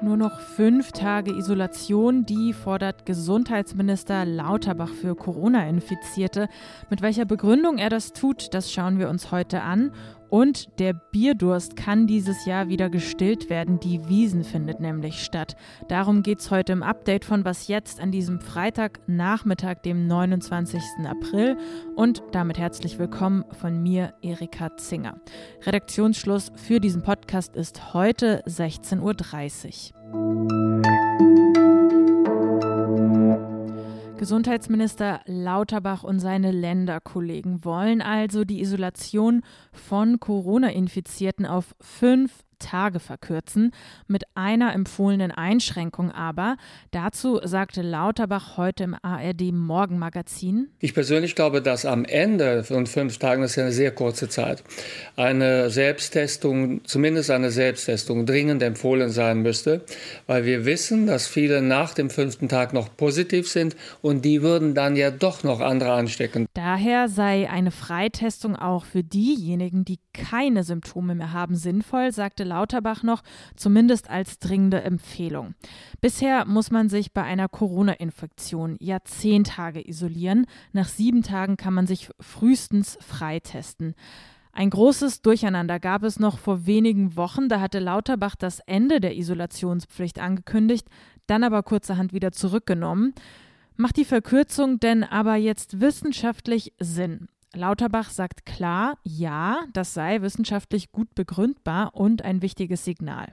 Nur noch fünf Tage Isolation, die fordert Gesundheitsminister Lauterbach für Corona-Infizierte. Mit welcher Begründung er das tut, das schauen wir uns heute an. Und der Bierdurst kann dieses Jahr wieder gestillt werden. Die Wiesen findet nämlich statt. Darum geht es heute im Update von Was jetzt an diesem Freitagnachmittag, dem 29. April. Und damit herzlich willkommen von mir, Erika Zinger. Redaktionsschluss für diesen Podcast ist heute 16.30 Uhr. Gesundheitsminister Lauterbach und seine Länderkollegen wollen also die Isolation von Corona-Infizierten auf fünf Tage verkürzen, mit einer empfohlenen Einschränkung aber. Dazu sagte Lauterbach heute im ARD Morgenmagazin. Ich persönlich glaube, dass am Ende von fünf Tagen, das ist ja eine sehr kurze Zeit, eine Selbsttestung, zumindest eine Selbsttestung dringend empfohlen sein müsste, weil wir wissen, dass viele nach dem fünften Tag noch positiv sind und die würden dann ja doch noch andere anstecken. Daher sei eine Freitestung auch für diejenigen, die keine Symptome mehr haben, sinnvoll, sagte Lauterbach noch, zumindest als dringende Empfehlung. Bisher muss man sich bei einer Corona-Infektion ja zehn Tage isolieren. Nach sieben Tagen kann man sich frühestens freitesten. Ein großes Durcheinander gab es noch vor wenigen Wochen. Da hatte Lauterbach das Ende der Isolationspflicht angekündigt, dann aber kurzerhand wieder zurückgenommen. Macht die Verkürzung denn aber jetzt wissenschaftlich Sinn? Lauterbach sagt klar, ja, das sei wissenschaftlich gut begründbar und ein wichtiges Signal.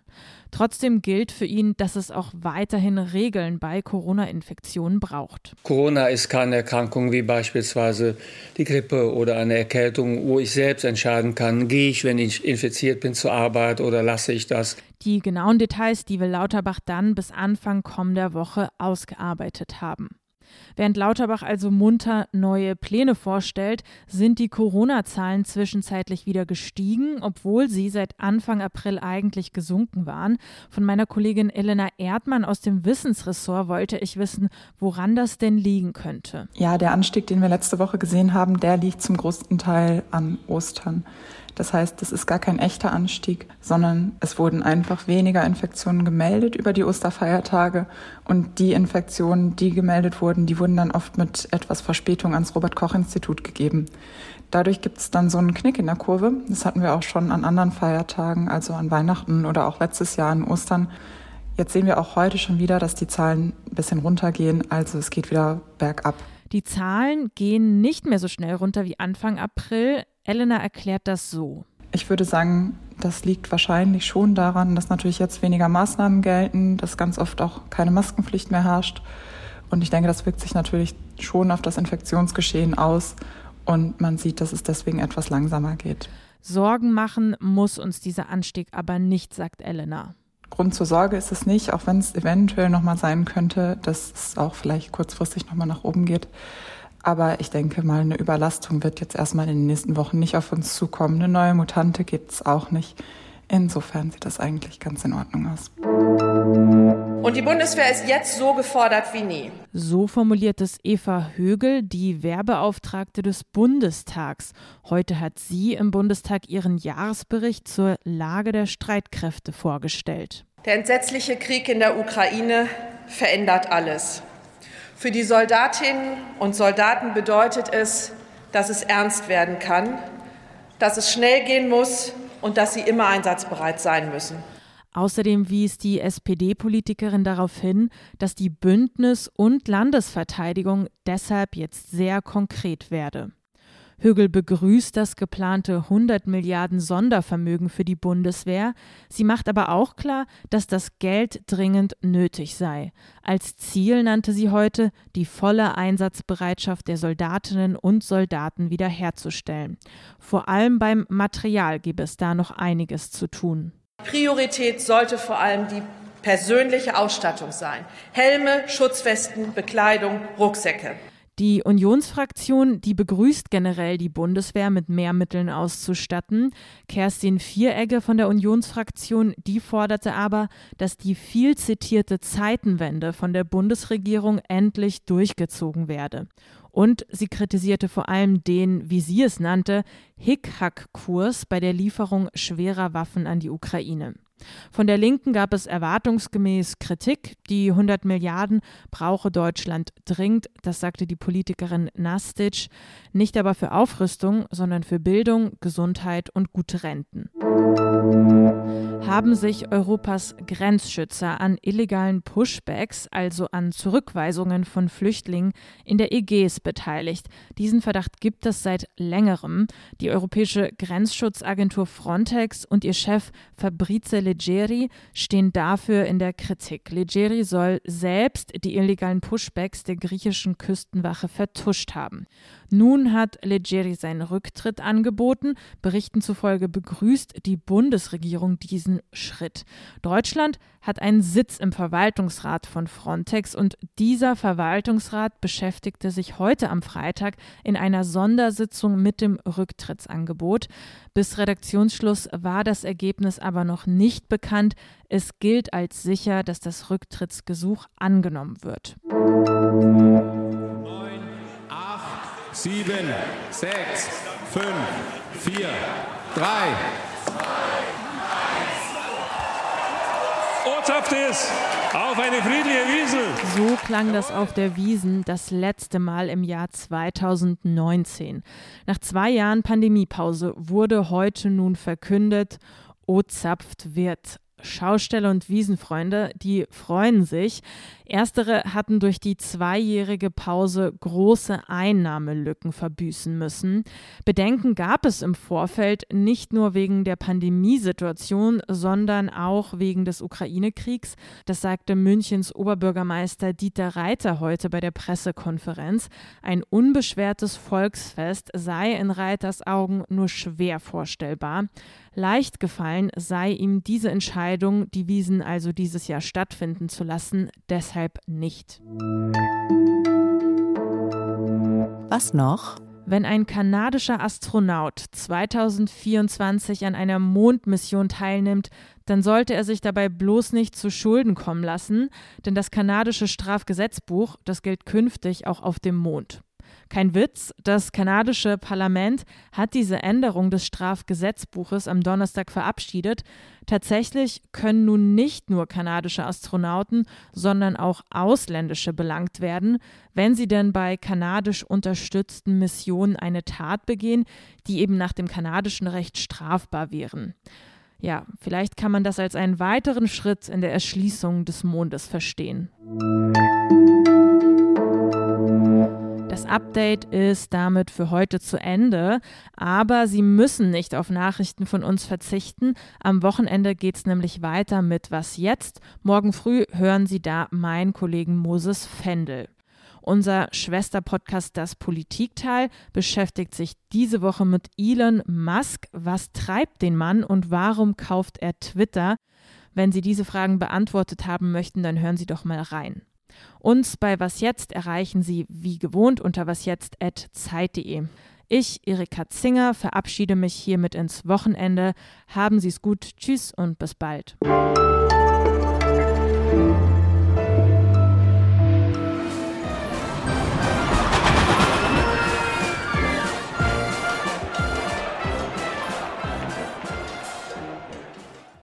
Trotzdem gilt für ihn, dass es auch weiterhin Regeln bei Corona-Infektionen braucht. Corona ist keine Erkrankung wie beispielsweise die Grippe oder eine Erkältung, wo ich selbst entscheiden kann, gehe ich, wenn ich infiziert bin, zur Arbeit oder lasse ich das. Die genauen Details, die will Lauterbach dann bis Anfang kommender Woche ausgearbeitet haben. Während Lauterbach also munter neue Pläne vorstellt, sind die Corona-Zahlen zwischenzeitlich wieder gestiegen, obwohl sie seit Anfang April eigentlich gesunken waren. Von meiner Kollegin Elena Erdmann aus dem Wissensressort wollte ich wissen, woran das denn liegen könnte. Ja, der Anstieg, den wir letzte Woche gesehen haben, der liegt zum größten Teil an Ostern. Das heißt, es ist gar kein echter Anstieg, sondern es wurden einfach weniger Infektionen gemeldet über die Osterfeiertage und die Infektionen, die gemeldet wurden, die wurden dann oft mit etwas Verspätung ans Robert Koch Institut gegeben. Dadurch gibt es dann so einen Knick in der Kurve. Das hatten wir auch schon an anderen Feiertagen, also an Weihnachten oder auch letztes Jahr an Ostern. Jetzt sehen wir auch heute schon wieder, dass die Zahlen ein bisschen runtergehen, also es geht wieder bergab. Die Zahlen gehen nicht mehr so schnell runter wie Anfang April. Elena erklärt das so. Ich würde sagen, das liegt wahrscheinlich schon daran, dass natürlich jetzt weniger Maßnahmen gelten, dass ganz oft auch keine Maskenpflicht mehr herrscht. Und ich denke, das wirkt sich natürlich schon auf das Infektionsgeschehen aus. Und man sieht, dass es deswegen etwas langsamer geht. Sorgen machen muss uns dieser Anstieg aber nicht, sagt Elena. Grund zur Sorge ist es nicht, auch wenn es eventuell nochmal sein könnte, dass es auch vielleicht kurzfristig nochmal nach oben geht. Aber ich denke mal, eine Überlastung wird jetzt erstmal in den nächsten Wochen nicht auf uns zukommen. Eine neue Mutante gibt es auch nicht. Insofern sieht das eigentlich ganz in Ordnung aus. Und die Bundeswehr ist jetzt so gefordert wie nie. So formuliert es Eva Högel, die Werbeauftragte des Bundestags. Heute hat sie im Bundestag ihren Jahresbericht zur Lage der Streitkräfte vorgestellt. Der entsetzliche Krieg in der Ukraine verändert alles. Für die Soldatinnen und Soldaten bedeutet es, dass es ernst werden kann, dass es schnell gehen muss und dass sie immer einsatzbereit sein müssen. Außerdem wies die SPD-Politikerin darauf hin, dass die Bündnis- und Landesverteidigung deshalb jetzt sehr konkret werde. Högel begrüßt das geplante 100 Milliarden Sondervermögen für die Bundeswehr. Sie macht aber auch klar, dass das Geld dringend nötig sei. Als Ziel nannte sie heute, die volle Einsatzbereitschaft der Soldatinnen und Soldaten wiederherzustellen. Vor allem beim Material gebe es da noch einiges zu tun. Priorität sollte vor allem die persönliche Ausstattung sein. Helme, Schutzwesten, Bekleidung, Rucksäcke. Die Unionsfraktion, die begrüßt generell die Bundeswehr mit mehr Mitteln auszustatten. Kerstin Vieregge von der Unionsfraktion, die forderte aber, dass die viel zitierte Zeitenwende von der Bundesregierung endlich durchgezogen werde. Und sie kritisierte vor allem den, wie sie es nannte, Hickhack-Kurs bei der Lieferung schwerer Waffen an die Ukraine. Von der Linken gab es erwartungsgemäß Kritik. Die 100 Milliarden brauche Deutschland dringend, das sagte die Politikerin Nastic, nicht aber für Aufrüstung, sondern für Bildung, Gesundheit und gute Renten haben sich Europas Grenzschützer an illegalen Pushbacks, also an Zurückweisungen von Flüchtlingen in der Ägäis beteiligt. Diesen Verdacht gibt es seit längerem. Die europäische Grenzschutzagentur Frontex und ihr Chef Fabrice Leggeri stehen dafür in der Kritik. Leggeri soll selbst die illegalen Pushbacks der griechischen Küstenwache vertuscht haben. Nun hat Leggeri seinen Rücktritt angeboten. Berichten zufolge begrüßt die Bundesregierung diesen Schritt. Deutschland hat einen Sitz im Verwaltungsrat von Frontex und dieser Verwaltungsrat beschäftigte sich heute am Freitag in einer Sondersitzung mit dem Rücktrittsangebot. Bis Redaktionsschluss war das Ergebnis aber noch nicht bekannt. Es gilt als sicher, dass das Rücktrittsgesuch angenommen wird sieben, sechs, fünf, vier, drei. Ortshaftes auf eine friedliche Wiesel. So klang das auf der Wiesen das letzte Mal im Jahr 2019. Nach zwei Jahren Pandemiepause wurde heute nun verkündet, Ozapft wird Schausteller und Wiesenfreunde, die freuen sich. Erstere hatten durch die zweijährige Pause große Einnahmelücken verbüßen müssen. Bedenken gab es im Vorfeld nicht nur wegen der Pandemiesituation, sondern auch wegen des Ukraine-Kriegs. Das sagte Münchens Oberbürgermeister Dieter Reiter heute bei der Pressekonferenz. Ein unbeschwertes Volksfest sei in Reiters Augen nur schwer vorstellbar. Leicht gefallen sei ihm diese Entscheidung, die Wiesen also dieses Jahr stattfinden zu lassen, deshalb nicht. Was noch? Wenn ein kanadischer Astronaut 2024 an einer Mondmission teilnimmt, dann sollte er sich dabei bloß nicht zu Schulden kommen lassen, denn das kanadische Strafgesetzbuch, das gilt künftig auch auf dem Mond. Kein Witz, das kanadische Parlament hat diese Änderung des Strafgesetzbuches am Donnerstag verabschiedet. Tatsächlich können nun nicht nur kanadische Astronauten, sondern auch ausländische belangt werden, wenn sie denn bei kanadisch unterstützten Missionen eine Tat begehen, die eben nach dem kanadischen Recht strafbar wären. Ja, vielleicht kann man das als einen weiteren Schritt in der Erschließung des Mondes verstehen. Das Update ist damit für heute zu Ende, aber Sie müssen nicht auf Nachrichten von uns verzichten. Am Wochenende geht es nämlich weiter mit Was jetzt? Morgen früh hören Sie da meinen Kollegen Moses Fendel. Unser Schwesterpodcast Das Politikteil beschäftigt sich diese Woche mit Elon Musk. Was treibt den Mann und warum kauft er Twitter? Wenn Sie diese Fragen beantwortet haben möchten, dann hören Sie doch mal rein. Uns bei Was Jetzt erreichen Sie wie gewohnt unter wasjetzt.zeit.de. Ich, Erika Zinger, verabschiede mich hiermit ins Wochenende. Haben Sie es gut. Tschüss und bis bald.